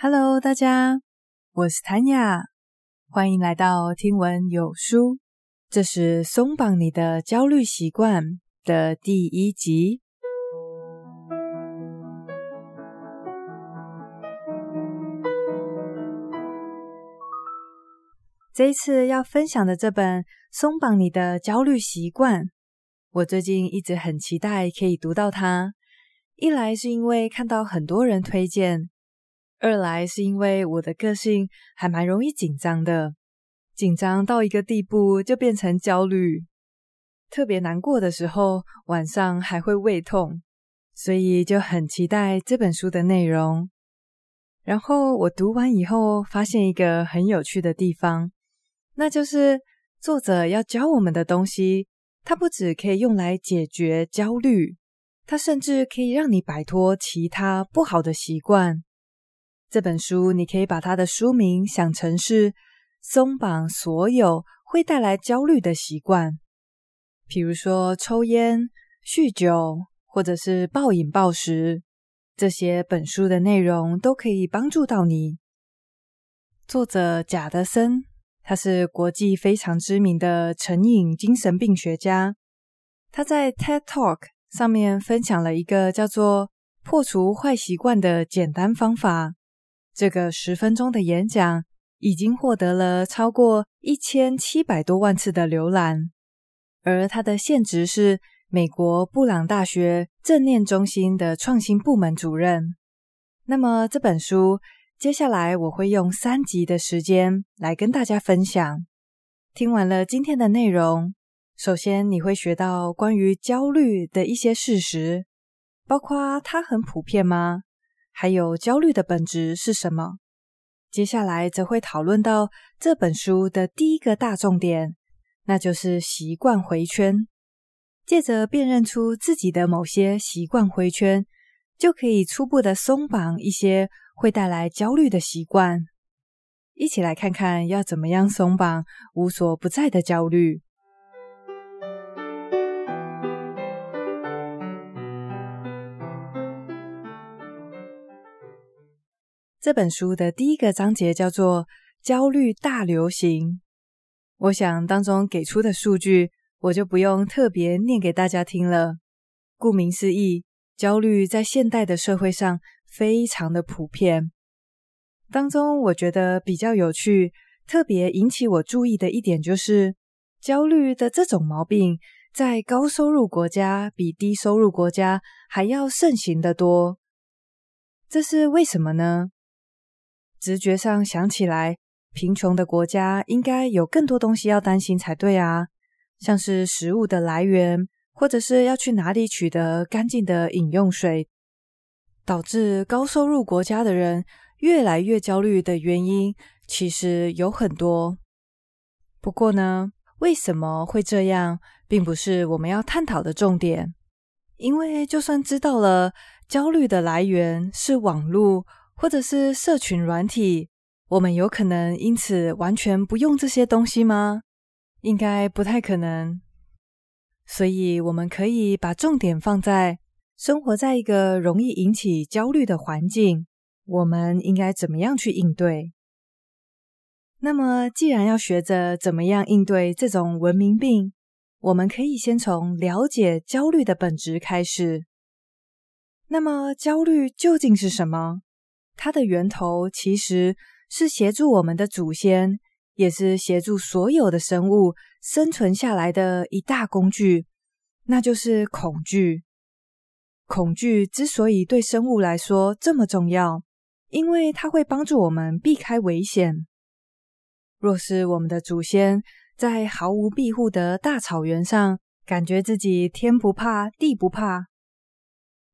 Hello，大家，我是谭雅，欢迎来到听闻有书。这是松绑你的焦虑习惯的第一集。这一次要分享的这本《松绑你的焦虑习惯》，我最近一直很期待可以读到它。一来是因为看到很多人推荐，二来是因为我的个性还蛮容易紧张的，紧张到一个地步就变成焦虑，特别难过的时候晚上还会胃痛，所以就很期待这本书的内容。然后我读完以后，发现一个很有趣的地方。那就是作者要教我们的东西，它不只可以用来解决焦虑，它甚至可以让你摆脱其他不好的习惯。这本书你可以把它的书名想成是松绑所有会带来焦虑的习惯，比如说抽烟、酗酒，或者是暴饮暴食，这些本书的内容都可以帮助到你。作者贾德森。他是国际非常知名的成瘾精神病学家。他在 TED Talk 上面分享了一个叫做“破除坏习惯”的简单方法。这个十分钟的演讲已经获得了超过一千七百多万次的浏览，而他的现职是美国布朗大学正念中心的创新部门主任。那么这本书。接下来我会用三集的时间来跟大家分享。听完了今天的内容，首先你会学到关于焦虑的一些事实，包括它很普遍吗？还有焦虑的本质是什么？接下来则会讨论到这本书的第一个大重点，那就是习惯回圈。借着辨认出自己的某些习惯回圈，就可以初步的松绑一些。会带来焦虑的习惯，一起来看看要怎么样松绑无所不在的焦虑。这本书的第一个章节叫做“焦虑大流行”，我想当中给出的数据，我就不用特别念给大家听了。顾名思义，焦虑在现代的社会上。非常的普遍。当中，我觉得比较有趣、特别引起我注意的一点，就是焦虑的这种毛病，在高收入国家比低收入国家还要盛行得多。这是为什么呢？直觉上想起来，贫穷的国家应该有更多东西要担心才对啊，像是食物的来源，或者是要去哪里取得干净的饮用水。导致高收入国家的人越来越焦虑的原因，其实有很多。不过呢，为什么会这样，并不是我们要探讨的重点。因为就算知道了焦虑的来源是网络或者是社群软体，我们有可能因此完全不用这些东西吗？应该不太可能。所以我们可以把重点放在。生活在一个容易引起焦虑的环境，我们应该怎么样去应对？那么，既然要学着怎么样应对这种文明病，我们可以先从了解焦虑的本质开始。那么，焦虑究竟是什么？它的源头其实是协助我们的祖先，也是协助所有的生物生存下来的一大工具，那就是恐惧。恐惧之所以对生物来说这么重要，因为它会帮助我们避开危险。若是我们的祖先在毫无庇护的大草原上，感觉自己天不怕地不怕；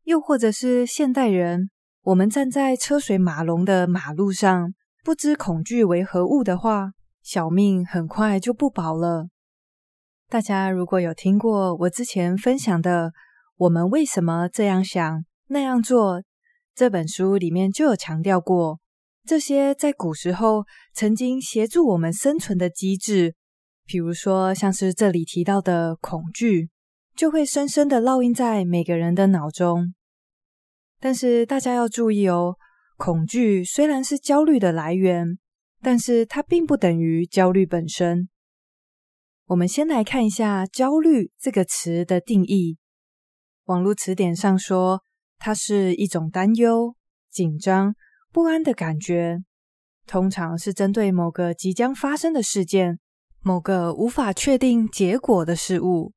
又或者是现代人，我们站在车水马龙的马路上，不知恐惧为何物的话，小命很快就不保了。大家如果有听过我之前分享的，我们为什么这样想那样做？这本书里面就有强调过，这些在古时候曾经协助我们生存的机制，比如说像是这里提到的恐惧，就会深深的烙印在每个人的脑中。但是大家要注意哦，恐惧虽然是焦虑的来源，但是它并不等于焦虑本身。我们先来看一下“焦虑”这个词的定义。网络词典上说，它是一种担忧、紧张、不安的感觉，通常是针对某个即将发生的事件、某个无法确定结果的事物。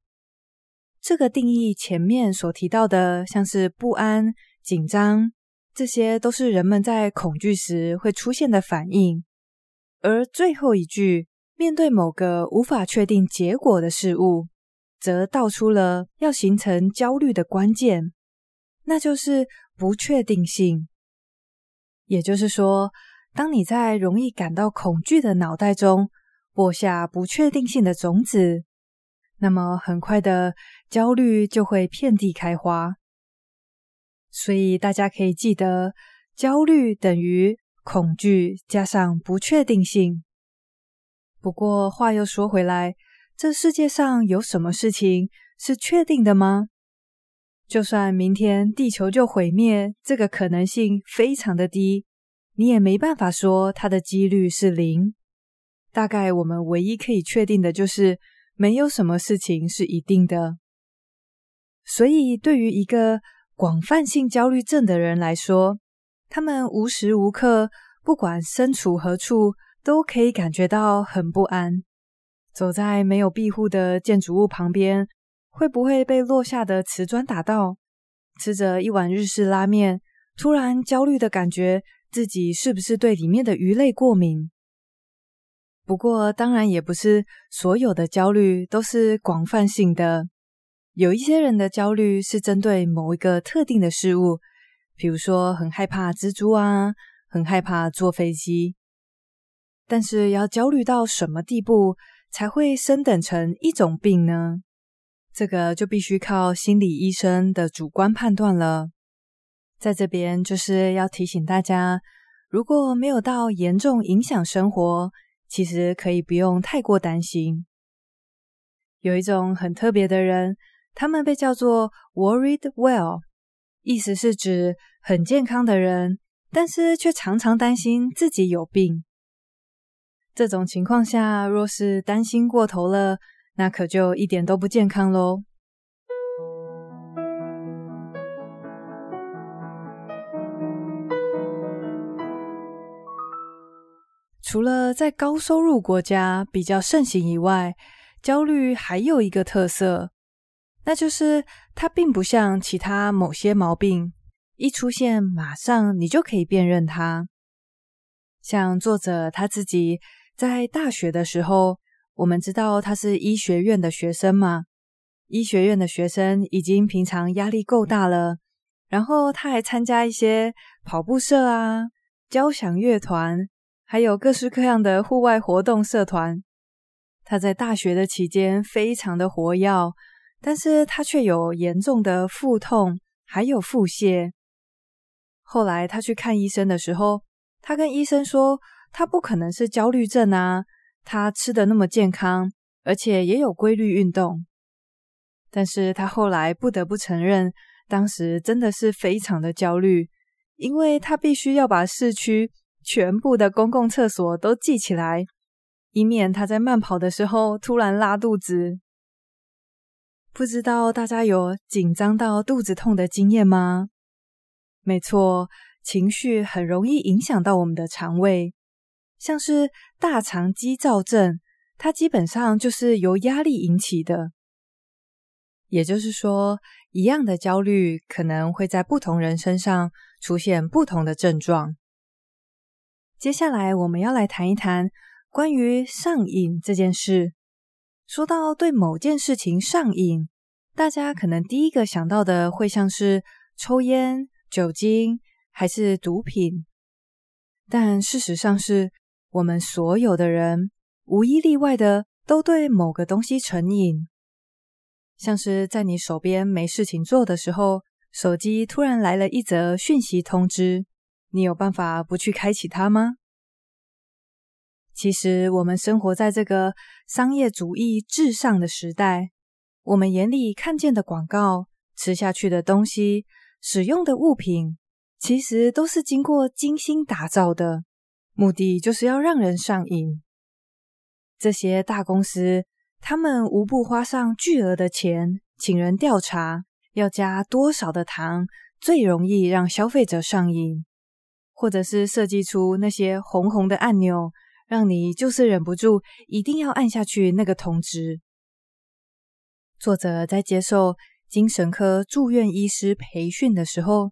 这个定义前面所提到的，像是不安、紧张，这些都是人们在恐惧时会出现的反应。而最后一句，面对某个无法确定结果的事物，则道出了要形成焦虑的关键，那就是不确定性。也就是说，当你在容易感到恐惧的脑袋中播下不确定性的种子，那么很快的焦虑就会遍地开花。所以大家可以记得，焦虑等于恐惧加上不确定性。不过话又说回来，这世界上有什么事情是确定的吗？就算明天地球就毁灭，这个可能性非常的低，你也没办法说它的几率是零。大概我们唯一可以确定的就是，没有什么事情是一定的。所以，对于一个广泛性焦虑症的人来说，他们无时无刻，不管身处何处，都可以感觉到很不安。走在没有庇护的建筑物旁边，会不会被落下的瓷砖打到？吃着一碗日式拉面，突然焦虑的感觉自己是不是对里面的鱼类过敏？不过，当然也不是所有的焦虑都是广泛性的。有一些人的焦虑是针对某一个特定的事物，比如说很害怕蜘蛛啊，很害怕坐飞机。但是要焦虑到什么地步才会升等成一种病呢？这个就必须靠心理医生的主观判断了。在这边就是要提醒大家，如果没有到严重影响生活，其实可以不用太过担心。有一种很特别的人，他们被叫做 worried well，意思是指很健康的人，但是却常常担心自己有病。这种情况下，若是担心过头了，那可就一点都不健康喽。除了在高收入国家比较盛行以外，焦虑还有一个特色，那就是它并不像其他某些毛病，一出现马上你就可以辨认它。像作者他自己。在大学的时候，我们知道他是医学院的学生嘛。医学院的学生已经平常压力够大了，然后他还参加一些跑步社啊、交响乐团，还有各式各样的户外活动社团。他在大学的期间非常的活跃，但是他却有严重的腹痛，还有腹泻。后来他去看医生的时候，他跟医生说。他不可能是焦虑症啊！他吃的那么健康，而且也有规律运动。但是他后来不得不承认，当时真的是非常的焦虑，因为他必须要把市区全部的公共厕所都记起来，以免他在慢跑的时候突然拉肚子。不知道大家有紧张到肚子痛的经验吗？没错，情绪很容易影响到我们的肠胃。像是大肠激躁症，它基本上就是由压力引起的。也就是说，一样的焦虑可能会在不同人身上出现不同的症状。接下来，我们要来谈一谈关于上瘾这件事。说到对某件事情上瘾，大家可能第一个想到的会像是抽烟、酒精还是毒品，但事实上是。我们所有的人，无一例外的，都对某个东西成瘾。像是在你手边没事情做的时候，手机突然来了一则讯息通知，你有办法不去开启它吗？其实，我们生活在这个商业主义至上的时代，我们眼里看见的广告、吃下去的东西、使用的物品，其实都是经过精心打造的，目的就是要让人上瘾。这些大公司，他们无不花上巨额的钱，请人调查要加多少的糖最容易让消费者上瘾，或者是设计出那些红红的按钮，让你就是忍不住一定要按下去那个通知。作者在接受精神科住院医师培训的时候，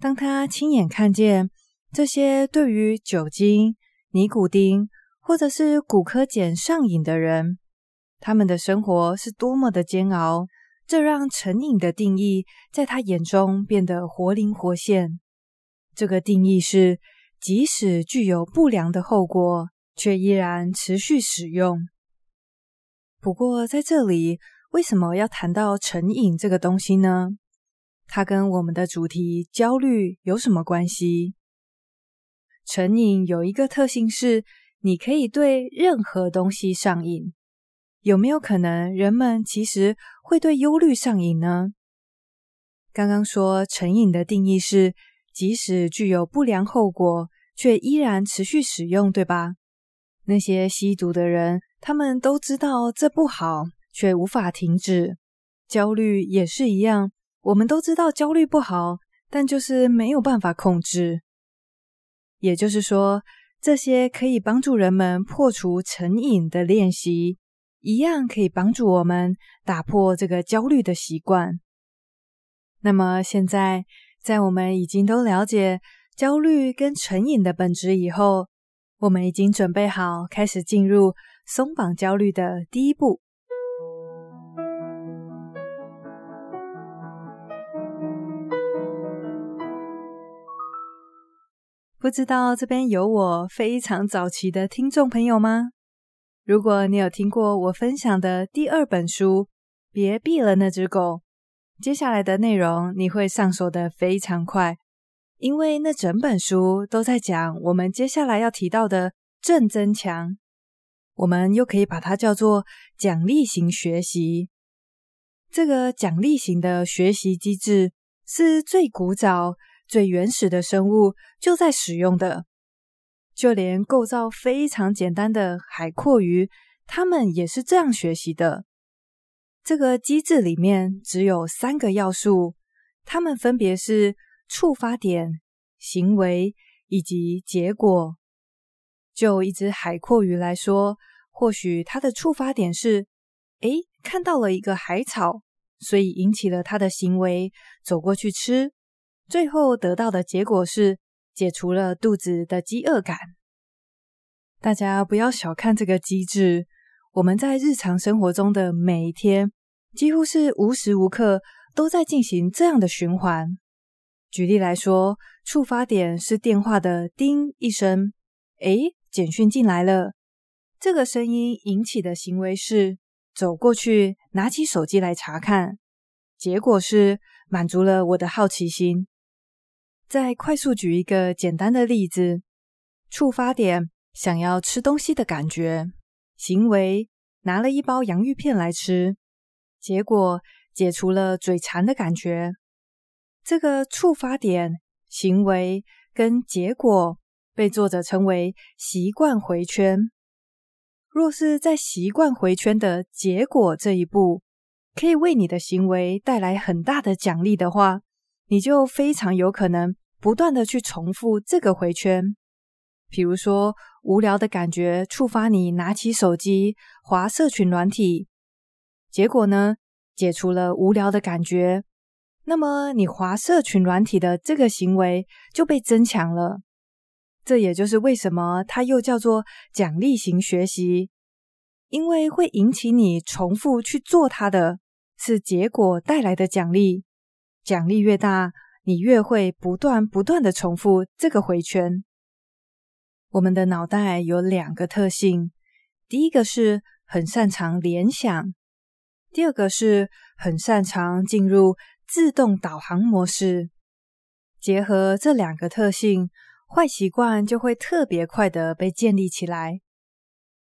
当他亲眼看见这些对于酒精、尼古丁或者是骨科碱上瘾的人，他们的生活是多么的煎熬，这让成瘾的定义在他眼中变得活灵活现。这个定义是，即使具有不良的后果，却依然持续使用。不过在这里，为什么要谈到成瘾这个东西呢？它跟我们的主题焦虑有什么关系？成瘾有一个特性是，你可以对任何东西上瘾。有没有可能人们其实会对忧虑上瘾呢？刚刚说成瘾的定义是，即使具有不良后果，却依然持续使用，对吧？那些吸毒的人，他们都知道这不好，却无法停止。焦虑也是一样。我们都知道焦虑不好，但就是没有办法控制。也就是说，这些可以帮助人们破除成瘾的练习，一样可以帮助我们打破这个焦虑的习惯。那么现在，在我们已经都了解焦虑跟成瘾的本质以后，我们已经准备好开始进入松绑焦虑的第一步。不知道这边有我非常早期的听众朋友吗？如果你有听过我分享的第二本书《别毙了那只狗》，接下来的内容你会上手的非常快，因为那整本书都在讲我们接下来要提到的正增强，我们又可以把它叫做奖励型学习。这个奖励型的学习机制是最古早。最原始的生物就在使用的，就连构造非常简单的海蛞蝓，它们也是这样学习的。这个机制里面只有三个要素，它们分别是触发点、行为以及结果。就一只海阔鱼来说，或许它的触发点是：诶，看到了一个海草，所以引起了它的行为，走过去吃。最后得到的结果是解除了肚子的饥饿感。大家不要小看这个机制，我们在日常生活中的每一天，几乎是无时无刻都在进行这样的循环。举例来说，触发点是电话的叮一声，诶，简讯进来了。这个声音引起的行为是走过去拿起手机来查看，结果是满足了我的好奇心。再快速举一个简单的例子：触发点想要吃东西的感觉，行为拿了一包洋芋片来吃，结果解除了嘴馋的感觉。这个触发点、行为跟结果被作者称为习惯回圈。若是在习惯回圈的结果这一步，可以为你的行为带来很大的奖励的话，你就非常有可能不断的去重复这个回圈。比如说，无聊的感觉触发你拿起手机滑社群软体，结果呢，解除了无聊的感觉，那么你滑社群软体的这个行为就被增强了。这也就是为什么它又叫做奖励型学习，因为会引起你重复去做它的是结果带来的奖励。奖励越大，你越会不断不断的重复这个回圈。我们的脑袋有两个特性，第一个是很擅长联想，第二个是很擅长进入自动导航模式。结合这两个特性，坏习惯就会特别快的被建立起来。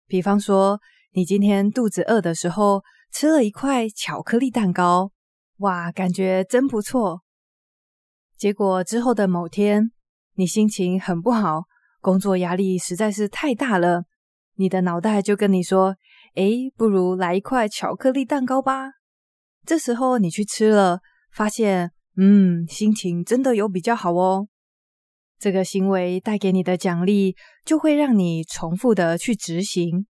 比方说，你今天肚子饿的时候，吃了一块巧克力蛋糕。哇，感觉真不错。结果之后的某天，你心情很不好，工作压力实在是太大了，你的脑袋就跟你说：“诶，不如来一块巧克力蛋糕吧。”这时候你去吃了，发现，嗯，心情真的有比较好哦。这个行为带给你的奖励，就会让你重复的去执行。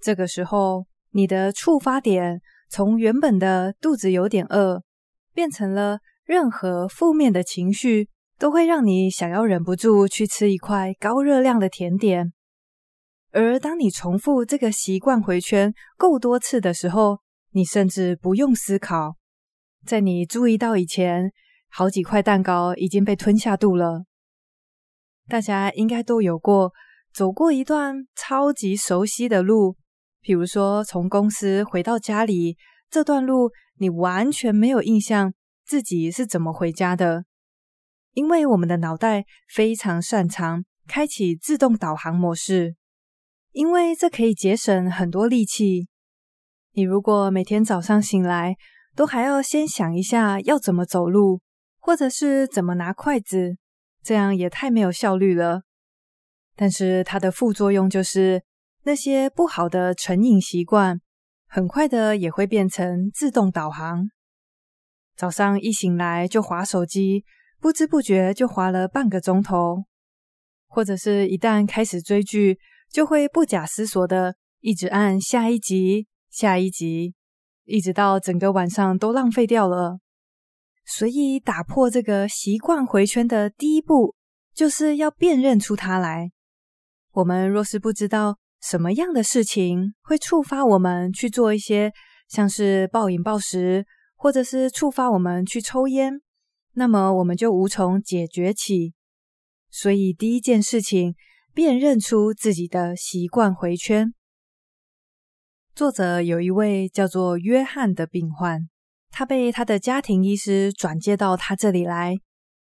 这个时候，你的触发点从原本的肚子有点饿，变成了任何负面的情绪都会让你想要忍不住去吃一块高热量的甜点。而当你重复这个习惯回圈够多次的时候，你甚至不用思考，在你注意到以前，好几块蛋糕已经被吞下肚了。大家应该都有过走过一段超级熟悉的路，比如说从公司回到家里，这段路你完全没有印象自己是怎么回家的，因为我们的脑袋非常擅长开启自动导航模式，因为这可以节省很多力气。你如果每天早上醒来，都还要先想一下要怎么走路，或者是怎么拿筷子，这样也太没有效率了。但是它的副作用就是，那些不好的成瘾习惯，很快的也会变成自动导航。早上一醒来就滑手机，不知不觉就滑了半个钟头，或者是一旦开始追剧，就会不假思索的一直按下一集。下一集，一直到整个晚上都浪费掉了。所以，打破这个习惯回圈的第一步，就是要辨认出它来。我们若是不知道什么样的事情会触发我们去做一些像是暴饮暴食，或者是触发我们去抽烟，那么我们就无从解决起。所以，第一件事情，辨认出自己的习惯回圈。作者有一位叫做约翰的病患，他被他的家庭医师转介到他这里来，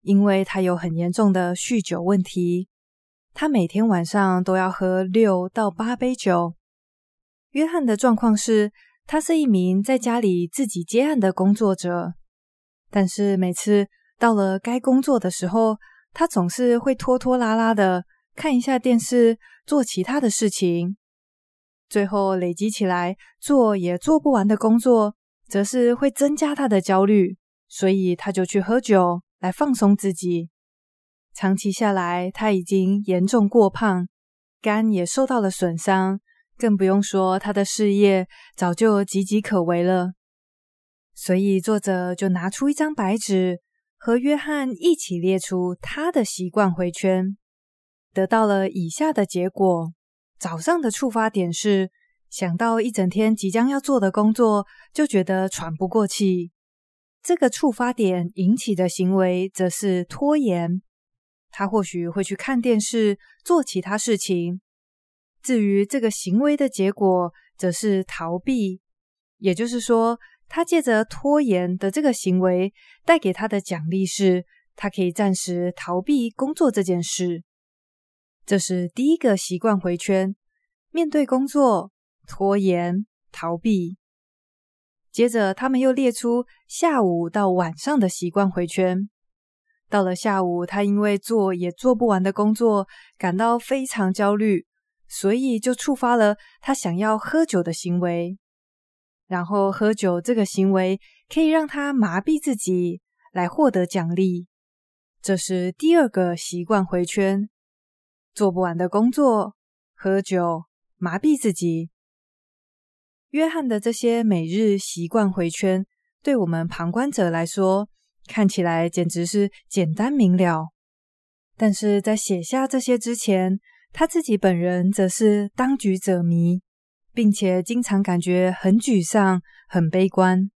因为他有很严重的酗酒问题。他每天晚上都要喝六到八杯酒。约翰的状况是，他是一名在家里自己接案的工作者，但是每次到了该工作的时候，他总是会拖拖拉拉的看一下电视，做其他的事情。最后累积起来，做也做不完的工作，则是会增加他的焦虑，所以他就去喝酒来放松自己。长期下来，他已经严重过胖，肝也受到了损伤，更不用说他的事业早就岌岌可危了。所以作者就拿出一张白纸，和约翰一起列出他的习惯回圈，得到了以下的结果。早上的触发点是想到一整天即将要做的工作，就觉得喘不过气。这个触发点引起的行为则是拖延，他或许会去看电视，做其他事情。至于这个行为的结果，则是逃避。也就是说，他借着拖延的这个行为带给他的奖励是，他可以暂时逃避工作这件事。这是第一个习惯回圈，面对工作，拖延、逃避。接着，他们又列出下午到晚上的习惯回圈。到了下午，他因为做也做不完的工作，感到非常焦虑，所以就触发了他想要喝酒的行为。然后，喝酒这个行为可以让他麻痹自己，来获得奖励。这是第二个习惯回圈。做不完的工作，喝酒，麻痹自己。约翰的这些每日习惯回圈，对我们旁观者来说，看起来简直是简单明了。但是在写下这些之前，他自己本人则是当局者迷，并且经常感觉很沮丧、很悲观，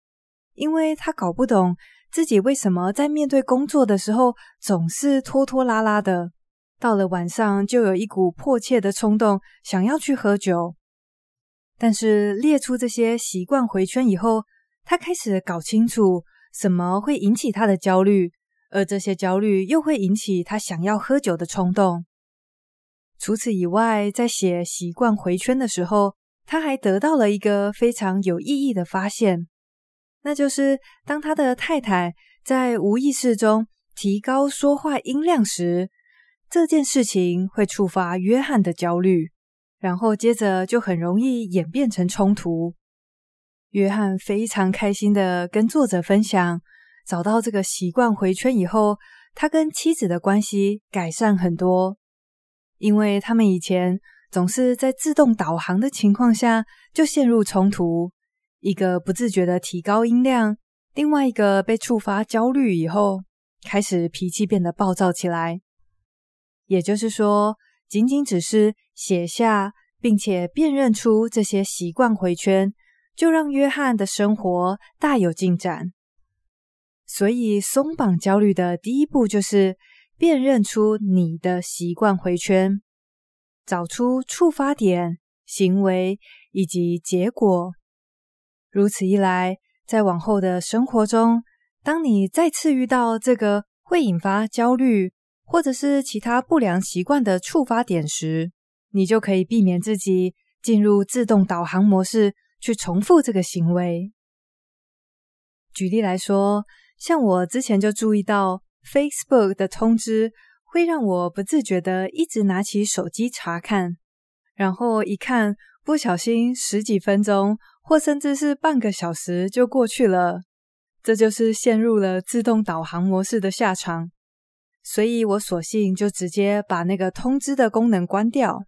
因为他搞不懂自己为什么在面对工作的时候总是拖拖拉拉的。到了晚上，就有一股迫切的冲动，想要去喝酒。但是列出这些习惯回圈以后，他开始搞清楚什么会引起他的焦虑，而这些焦虑又会引起他想要喝酒的冲动。除此以外，在写习惯回圈的时候，他还得到了一个非常有意义的发现，那就是当他的太太在无意识中提高说话音量时，这件事情会触发约翰的焦虑，然后接着就很容易演变成冲突。约翰非常开心的跟作者分享，找到这个习惯回圈以后，他跟妻子的关系改善很多，因为他们以前总是在自动导航的情况下就陷入冲突，一个不自觉的提高音量，另外一个被触发焦虑以后，开始脾气变得暴躁起来。也就是说，仅仅只是写下并且辨认出这些习惯回圈，就让约翰的生活大有进展。所以，松绑焦虑的第一步就是辨认出你的习惯回圈，找出触发点、行为以及结果。如此一来，在往后的生活中，当你再次遇到这个会引发焦虑或者是其他不良习惯的触发点时，你就可以避免自己进入自动导航模式。去重复这个行为。举例来说，像我之前就注意到 Facebook 的通知会让我不自觉地一直拿起手机查看，然后一看，不小心十几分钟或甚至是半个小时就过去了，这就是陷入了自动导航模式的下场。所以我索性就直接把那个通知的功能关掉，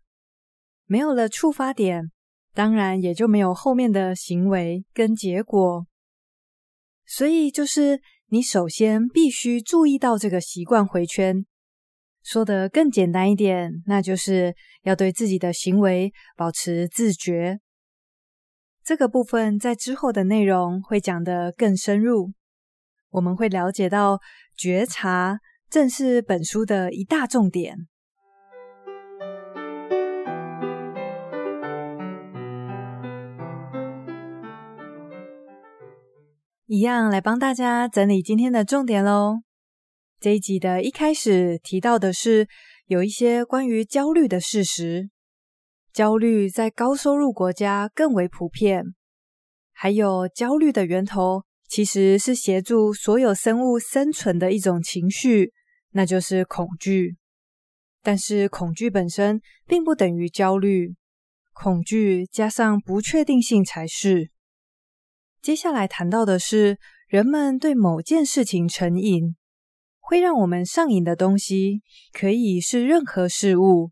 没有了触发点。当然，也就没有后面的行为跟结果。所以，就是你首先必须注意到这个习惯回圈。说得更简单一点，那就是要对自己的行为保持自觉。这个部分在之后的内容会讲得更深入。我们会了解到，觉察正是本书的一大重点。一样来帮大家整理今天的重点喽。这一集的一开始提到的是有一些关于焦虑的事实，焦虑在高收入国家更为普遍。还有焦虑的源头其实是协助所有生物生存的一种情绪，那就是恐惧。但是恐惧本身并不等于焦虑，恐惧加上不确定性才是。接下来谈到的是，人们对某件事情成瘾，会让我们上瘾的东西，可以是任何事物，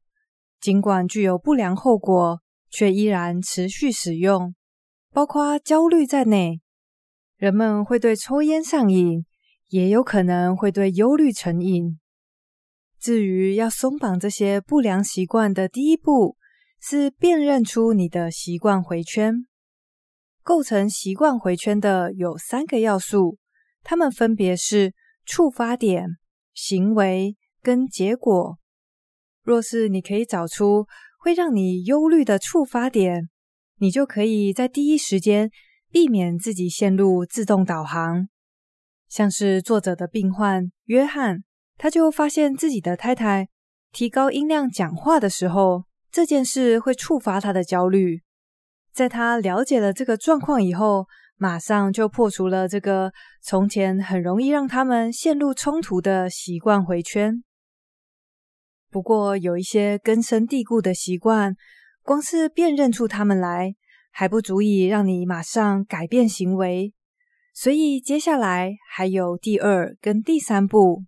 尽管具有不良后果，却依然持续使用，包括焦虑在内。人们会对抽烟上瘾，也有可能会对忧虑成瘾。至于要松绑这些不良习惯的第一步，是辨认出你的习惯回圈。构成习惯回圈的有三个要素，它们分别是触发点、行为跟结果。若是你可以找出会让你忧虑的触发点，你就可以在第一时间避免自己陷入自动导航。像是作者的病患约翰，他就发现自己的太太提高音量讲话的时候，这件事会触发他的焦虑。在他了解了这个状况以后，马上就破除了这个从前很容易让他们陷入冲突的习惯回圈。不过，有一些根深蒂固的习惯，光是辨认出他们来，还不足以让你马上改变行为。所以，接下来还有第二跟第三步。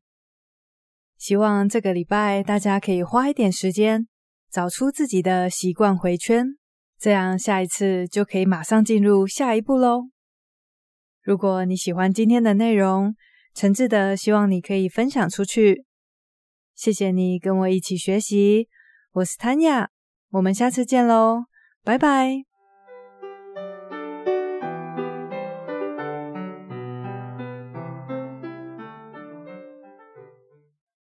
希望这个礼拜大家可以花一点时间，找出自己的习惯回圈。这样下一次就可以马上进入下一步喽。如果你喜欢今天的内容，诚挚的希望你可以分享出去。谢谢你跟我一起学习，我是 Tanya，我们下次见喽，拜拜。